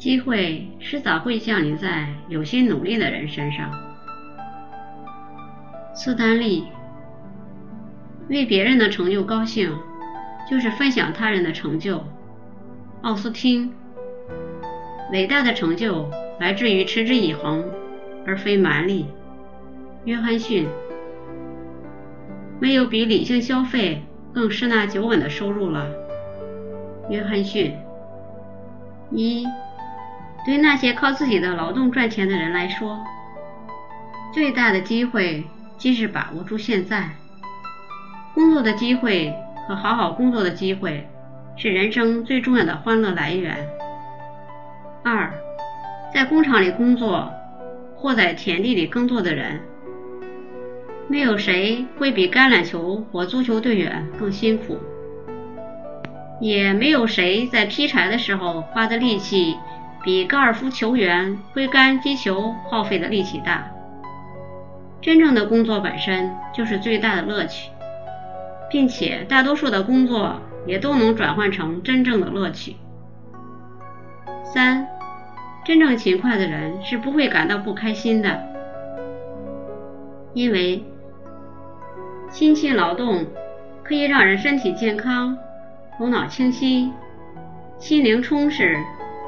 机会迟早会降临在有心努力的人身上。斯丹利，为别人的成就高兴，就是分享他人的成就。奥斯汀，伟大的成就来自于持之以恒，而非蛮力。约翰逊，没有比理性消费更十拿九稳的收入了。约翰逊，一，对那些靠自己的劳动赚钱的人来说，最大的机会即是把握住现在。工作的机会和好好工作的机会是人生最重要的欢乐来源。二，在工厂里工作或在田地里耕作的人。没有谁会比橄榄球或足球队员更辛苦，也没有谁在劈柴的时候花的力气比高尔夫球员挥杆击球耗费的力气大。真正的工作本身就是最大的乐趣，并且大多数的工作也都能转换成真正的乐趣。三，真正勤快的人是不会感到不开心的，因为。辛勤劳动可以让人身体健康、头脑清晰、心灵充实、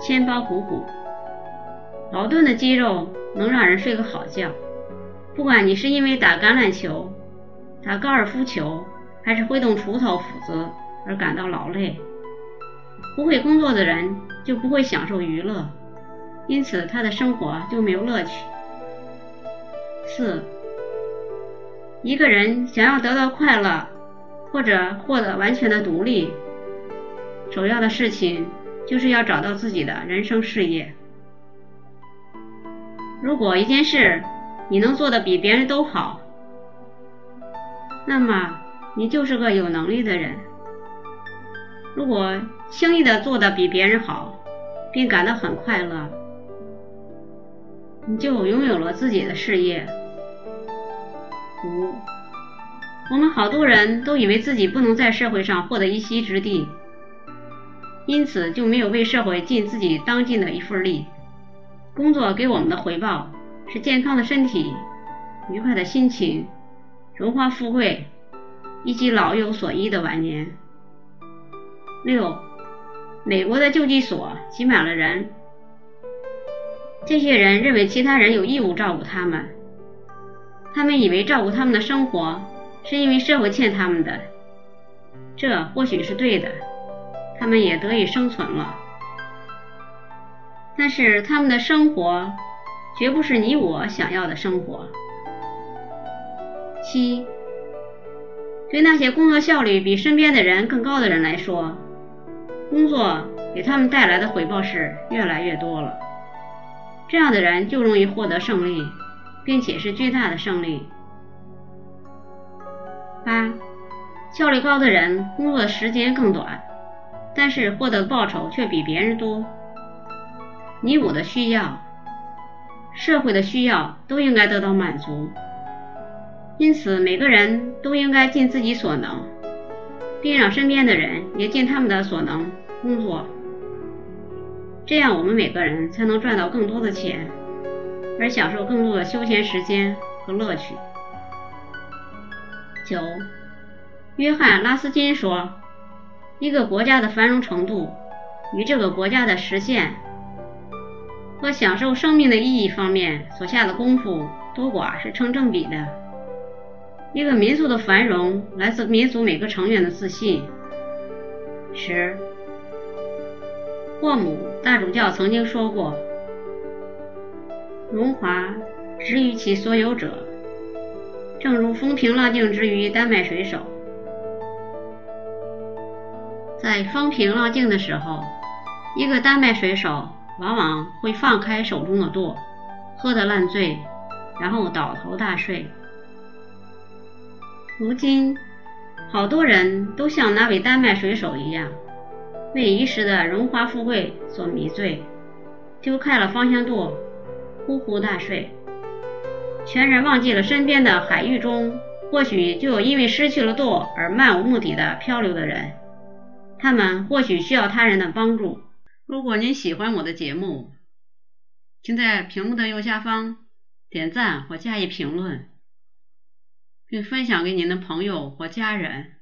千包鼓鼓。劳顿的肌肉能让人睡个好觉。不管你是因为打橄榄球、打高尔夫球，还是挥动锄头、斧子而感到劳累，不会工作的人就不会享受娱乐，因此他的生活就没有乐趣。四。一个人想要得到快乐，或者获得完全的独立，首要的事情就是要找到自己的人生事业。如果一件事你能做的比别人都好，那么你就是个有能力的人。如果轻易的做的比别人好，并感到很快乐，你就拥有了自己的事业。五，我们好多人都以为自己不能在社会上获得一席之地，因此就没有为社会尽自己当尽的一份力。工作给我们的回报是健康的身体、愉快的心情、荣华富贵以及老有所依的晚年。六，美国的救济所挤满了人，这些人认为其他人有义务照顾他们。他们以为照顾他们的生活是因为社会欠他们的，这或许是对的，他们也得以生存了。但是他们的生活绝不是你我想要的生活。七，对那些工作效率比身边的人更高的人来说，工作给他们带来的回报是越来越多了，这样的人就容易获得胜利。并且是巨大的胜利。八，效率高的人工作时间更短，但是获得的报酬却比别人多。你我的需要，社会的需要都应该得到满足，因此每个人都应该尽自己所能，并让身边的人也尽他们的所能工作，这样我们每个人才能赚到更多的钱。而享受更多的休闲时间和乐趣。九，约翰·拉斯金说：“一个国家的繁荣程度与这个国家的实现和享受生命的意义方面所下的功夫多寡是成正比的。一个民族的繁荣来自民族每个成员的自信。”十，霍姆大主教曾经说过。荣华之于其所有者，正如风平浪静之于丹麦水手。在风平浪静的时候，一个丹麦水手往往会放开手中的舵，喝得烂醉，然后倒头大睡。如今，好多人都像那位丹麦水手一样，为一时的荣华富贵所迷醉，丢开了方向舵。呼呼大睡，全然忘记了身边的海域中，或许就有因为失去了舵而漫无目的的漂流的人。他们或许需要他人的帮助。如果您喜欢我的节目，请在屏幕的右下方点赞或加以评论，并分享给您的朋友或家人。